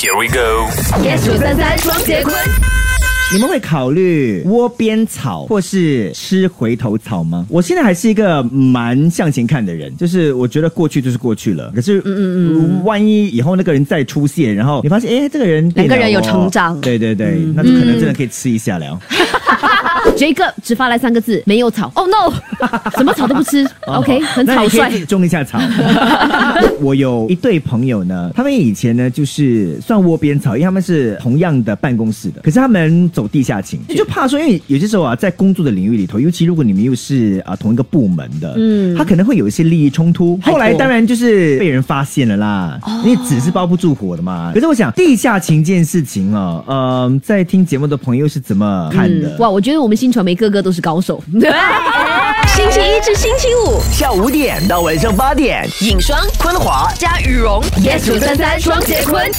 Here we go。Yes 九三三双节棍。你们会考虑窝边草或是吃回头草吗？我现在还是一个蛮向前看的人，就是我觉得过去就是过去了。可是，嗯嗯嗯，万一以后那个人再出现，然后你发现，哎，这个人两个人有成长，对对对，那就可能真的可以吃一下了。这个只发来三个字：没有草。Oh no，什么草都不吃。OK，很草率。种一下草。我有一对朋友呢，他们以前呢就是算窝边草，因为他们是同样的办公室的，可是他们。走地下情，就怕说，因为有些时候啊，在工作的领域里头，尤其如果你们又是啊同一个部门的，嗯，他可能会有一些利益冲突。后来当然就是被人发现了啦，因为纸是包不住火的嘛。可是我想，地下情这件事情啊，呃，在听节目的朋友是怎么看的？哇，我觉得我们新传媒个个都是高手。星期一至星期五。下午五点到晚上八点，影双、昆华加羽绒，yes 三三双节坤。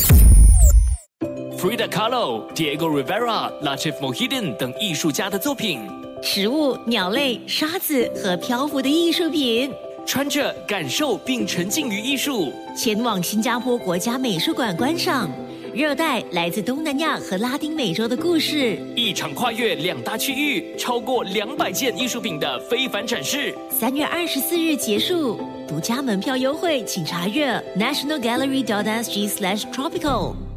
Frida Kahlo、Diego Rivera、Latif Mohiden 等艺术家的作品，食物、鸟类、沙子和漂浮的艺术品，穿着感受并沉浸于艺术，前往新加坡国家美术馆观赏热带来自东南亚和拉丁美洲的故事。一场跨越两大区域、超过两百件艺术品的非凡展示。三月二十四日结束，独家门票优惠，请查阅 nationalgallery.sg/tropical。